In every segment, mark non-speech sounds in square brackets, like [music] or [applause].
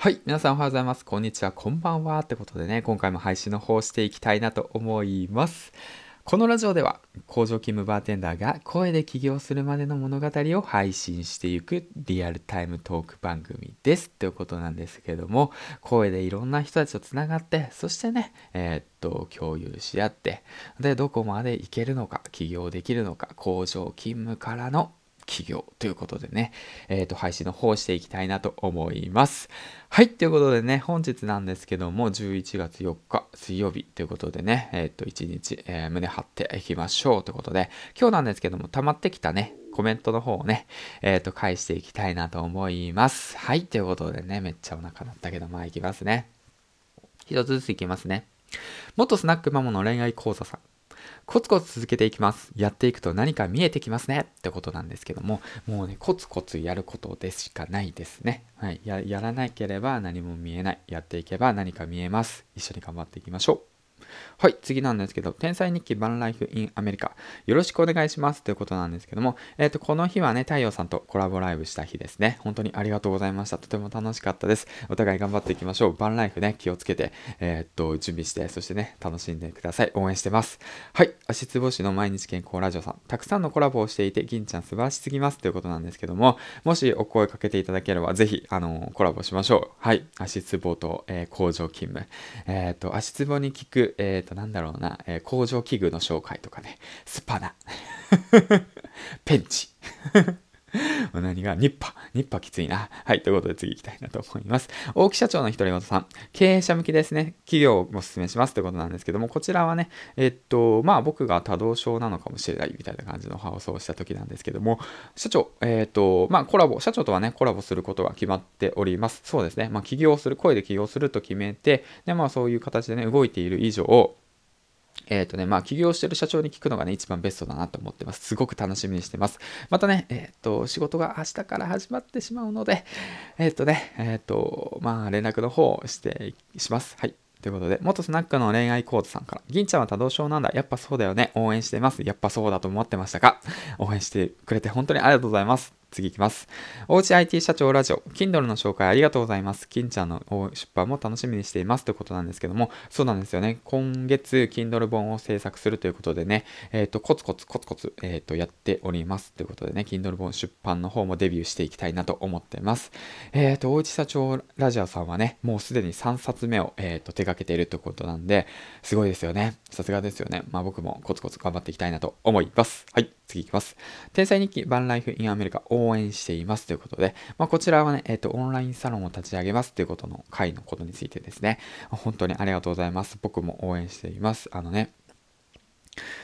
はい。皆さんおはようございます。こんにちは。こんばんは。ってことでね、今回も配信の方していきたいなと思います。このラジオでは、工場勤務バーテンダーが声で起業するまでの物語を配信していくリアルタイムトーク番組です。ということなんですけども、声でいろんな人たちとつながって、そしてね、えー、っと、共有し合って、で、どこまで行けるのか、起業できるのか、工場勤務からの企業ということでね、えっ、ー、と、配信の方していきたいなと思います。はい、ということでね、本日なんですけども、11月4日水曜日ということでね、えっ、ー、と、1日、えー、胸張っていきましょうということで、今日なんですけども、溜まってきたね、コメントの方をね、えっ、と、返していきたいなと思います。はい、ということでね、めっちゃお腹鳴ったけど、まあ、いきますね。一つずついきますね。元スナックマモの恋愛講座さん。コツコツ続けていきます。やっていくと何か見えてきますねってことなんですけども、もうね、コツコツやることでしかないですね。はい。ややらなければ何も見えない。やっていけば何か見えます。一緒に頑張っていきましょう。はい、次なんですけど、天才日記バンライフインアメリカ。よろしくお願いしますということなんですけども、えっ、ー、と、この日はね、太陽さんとコラボライブした日ですね。本当にありがとうございました。とても楽しかったです。お互い頑張っていきましょう。バンライフね、気をつけて、えっ、と、準備して、そしてね、楽しんでください。応援してます。はい、足つぼしの毎日健康ラジオさん。たくさんのコラボをしていて、銀ちゃん素晴らしすぎますということなんですけども、もしお声かけていただければ、ぜひ、あのコラボしましょう。はい、足つぼと、えー、工場勤務。えっ、と、足つぼに効く、えっ、と、なんだろうな、えー、工場器具の紹介とかね、スパナ、[laughs] ペンチ。[laughs] 何がニッパ。ニッパきついな。はい。ということで次行きたいなと思います。大木社長の独り言さん。経営者向きですね。企業をお勧めしますということなんですけども、こちらはね、えっと、まあ僕が多動症なのかもしれないみたいな感じの放送をした時なんですけども、社長、えっと、まあコラボ、社長とはね、コラボすることが決まっております。そうですね。まあ起業する、声で起業すると決めて、で、まあそういう形でね、動いている以上、えっ、ー、とね、まあ、起業してる社長に聞くのがね、一番ベストだなと思ってます。すごく楽しみにしてます。またね、えっ、ー、と、仕事が明日から始まってしまうので、えっ、ー、とね、えっ、と、まあ、連絡の方をして、します。はい。ということで、元スナックの恋愛コードさんから、銀ちゃんは多動症なんだ。やっぱそうだよね。応援してます。やっぱそうだと思ってましたか？応援してくれて本当にありがとうございます。次いきます。おうち IT 社長ラジオ、Kindle の紹介ありがとうございます。金ちゃんの出版も楽しみにしていますということなんですけども、そうなんですよね。今月、Kindle 本を制作するということでね、えっ、ー、と、コツコツコツコツ、えっ、ー、と、やっておりますということでね、Kindle 本出版の方もデビューしていきたいなと思ってます。えっ、ー、と、おうち社長ラジオさんはね、もうすでに3冊目を、えっと手掛けているということなんで、すごいですよね。さすがですよね。まあ僕もコツコツ頑張っていきたいなと思います。はい。次いきます。天才日記バンライフインアメリカ応援していますということで、まあ、こちらはね、えっ、ー、と、オンラインサロンを立ち上げますということの回のことについてですね、本当にありがとうございます。僕も応援しています。あのね、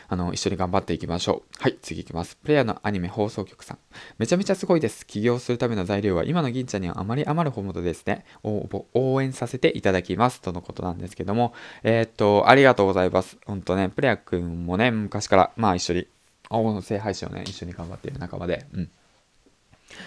あの、一緒に頑張っていきましょう。はい、次いきます。プレイヤーのアニメ放送局さん。めちゃめちゃすごいです。起業するための材料は今の銀ちゃんにはあまり余るほどですね。応援させていただきます。とのことなんですけども、えー、っと、ありがとうございます。ほんとね、プレイヤーくんもね、昔から、まあ一緒に青の聖配信をね、一緒に頑張っている仲間で、うん。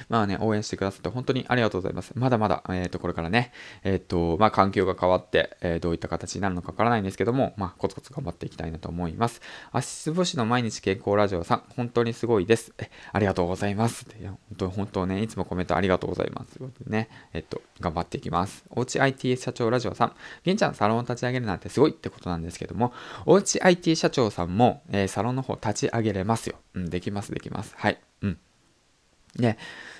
まあね、応援してくださって本当にありがとうございます。まだまだ、えっ、ー、と、これからね、えっ、ー、と、まあ、環境が変わって、えー、どういった形になるのかわからないんですけども、まあ、コツコツ頑張っていきたいなと思います。足つぼしの毎日健康ラジオさん、本当にすごいです。え、ありがとうございます。いや、本当、本当ね、いつもコメントありがとうございます。ね、えっと、頑張っていきます。おうち IT 社長ラジオさん、げんちゃん、サロンを立ち上げるなんてすごいってことなんですけども、おうち IT 社長さんも、えサロンの方立ち上げれますよ。うん、できます、できます。はい。うん。ね、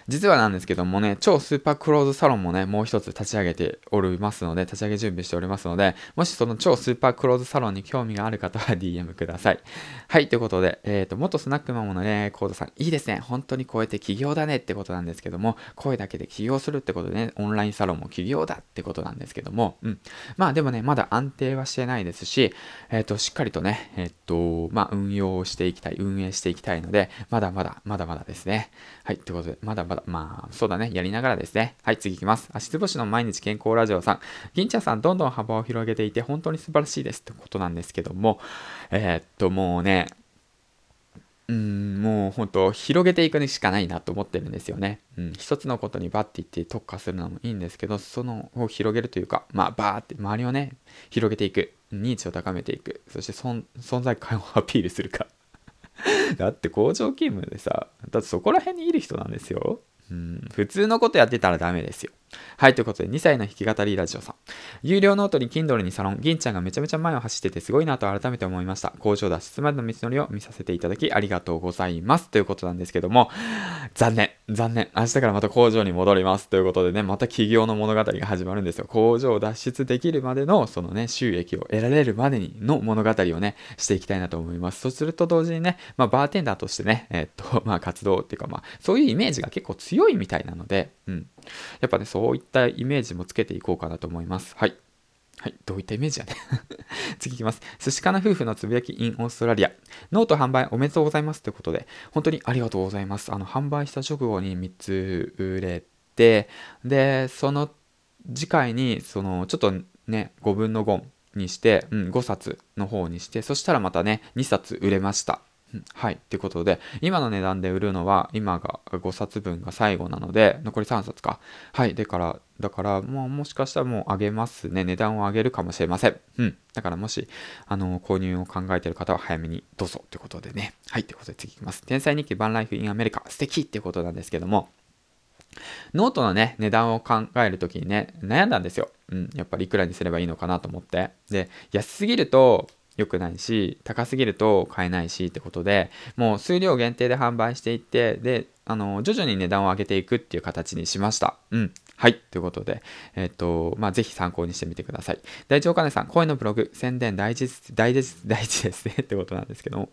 実はなんですけどもね、超スーパークローズサロンもね、もう一つ立ち上げておりますので、立ち上げ準備しておりますので、もしその超スーパークローズサロンに興味がある方は DM ください。はい、ということで、えっ、ー、と、元スナックマモの恋愛コードさん、いいですね。本当にこうやって起業だねってことなんですけども、声だけで起業するってことでね、オンラインサロンも起業だってことなんですけども、うん。まあでもね、まだ安定はしてないですし、えっ、ー、と、しっかりとね、えっ、ー、と、まあ運用していきたい、運営していきたいので、まだまだ、まだまだですね。はい、ということで、まだまだ、まあ、そうだね、やりながらですね。はい、次いきます。足つぼしの毎日健康ラジオさん。銀ちゃんさん、どんどん幅を広げていて、本当に素晴らしいですってことなんですけども、えー、っと、もうね、うん、もう本当、広げていくしかないなと思ってるんですよね。うん、一つのことにバッていって特化するのもいいんですけど、そのを広げるというか、まあ、バーって周りをね、広げていく。認知を高めていく。そして存在感をアピールするか。だって工場勤務でさ、だってそこら辺にいる人なんですよ。普通のことやってたらダメですよ。はい、ということで、2歳の弾き語りラジオさん。有料ノートに Kindle にサロン、銀ちゃんがめちゃめちゃ前を走っててすごいなと改めて思いました。工場脱出までの道のりを見させていただきありがとうございます。ということなんですけども、残念、残念。明日からまた工場に戻ります。ということでね、また起業の物語が始まるんですよ。工場を脱出できるまでの、そのね、収益を得られるまでにの物語をね、していきたいなと思います。そうすると同時にね、まあ、バーテンダーとしてね、えー、っと、まあ、活動っていうか、まあ、そういうイメージが結構強いみたいなので、うん。やっぱね、そういったイメージもつけていこうかなと思います。はい。はい。どういったイメージやね [laughs] 次いきます。寿司かな夫婦のつぶやき in オーストラリア。ノート販売おめでとうございますということで、本当にありがとうございます。あの、販売した直後に3つ売れて、で、その次回に、その、ちょっとね、5分の5にして、うん、5冊の方にして、そしたらまたね、2冊売れました。はい。ということで、今の値段で売るのは、今が5冊分が最後なので、残り3冊か。はい。だから、だから、もうもしかしたらもう上げますね。値段を上げるかもしれません。うん。だからもし、あの、購入を考えてる方は早めにどうぞということでね。はい。ということで次いきます。天才日記 van life in America。素敵ってことなんですけども、ノートのね、値段を考えるときにね、悩んだんですよ。うん。やっぱりいくらにすればいいのかなと思って。で、安すぎると、良くないし、高すぎると買えないしってことで、もう数量限定で販売していって、で、あの、徐々に値段を上げていくっていう形にしました。うん。はい。ということで、えっ、と、まあ、ぜひ参考にしてみてください。大地お金さん、声のブログ、宣伝大事、大事、大事ですね。[laughs] ってことなんですけども。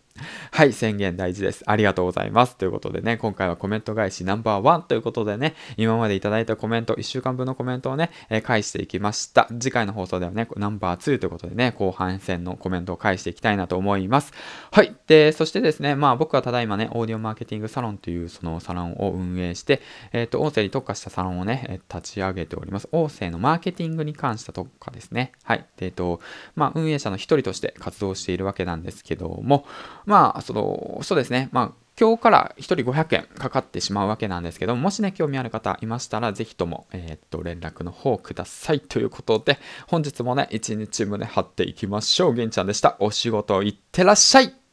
はい、宣言大事です。ありがとうございます。ということでね、今回はコメント返しナンバーワンということでね、今までいただいたコメント、1週間分のコメントをね、えー、返していきました。次回の放送ではね、ナンバー2ということでね、後半戦のコメントを返していきたいなと思います。はい。で、そしてですね、まあ僕はただいまね、オーディオマーケティングサロンというそのサロンを運営して、えっ、ー、と、音声に特化したサロンをね、立ち上げております。音声のマーケティングに関した特化ですね。はい。で、えっ、ー、と、まあ運営者の一人として活動しているわけなんですけども、まあ、その、そうですね。まあ、今日から1人500円かかってしまうわけなんですけども、もしね、興味ある方いましたら、ぜひとも、えー、っと、連絡の方くださいということで、本日もね、1日胸張っていきましょう。げんちゃんでした。お仕事いってらっしゃい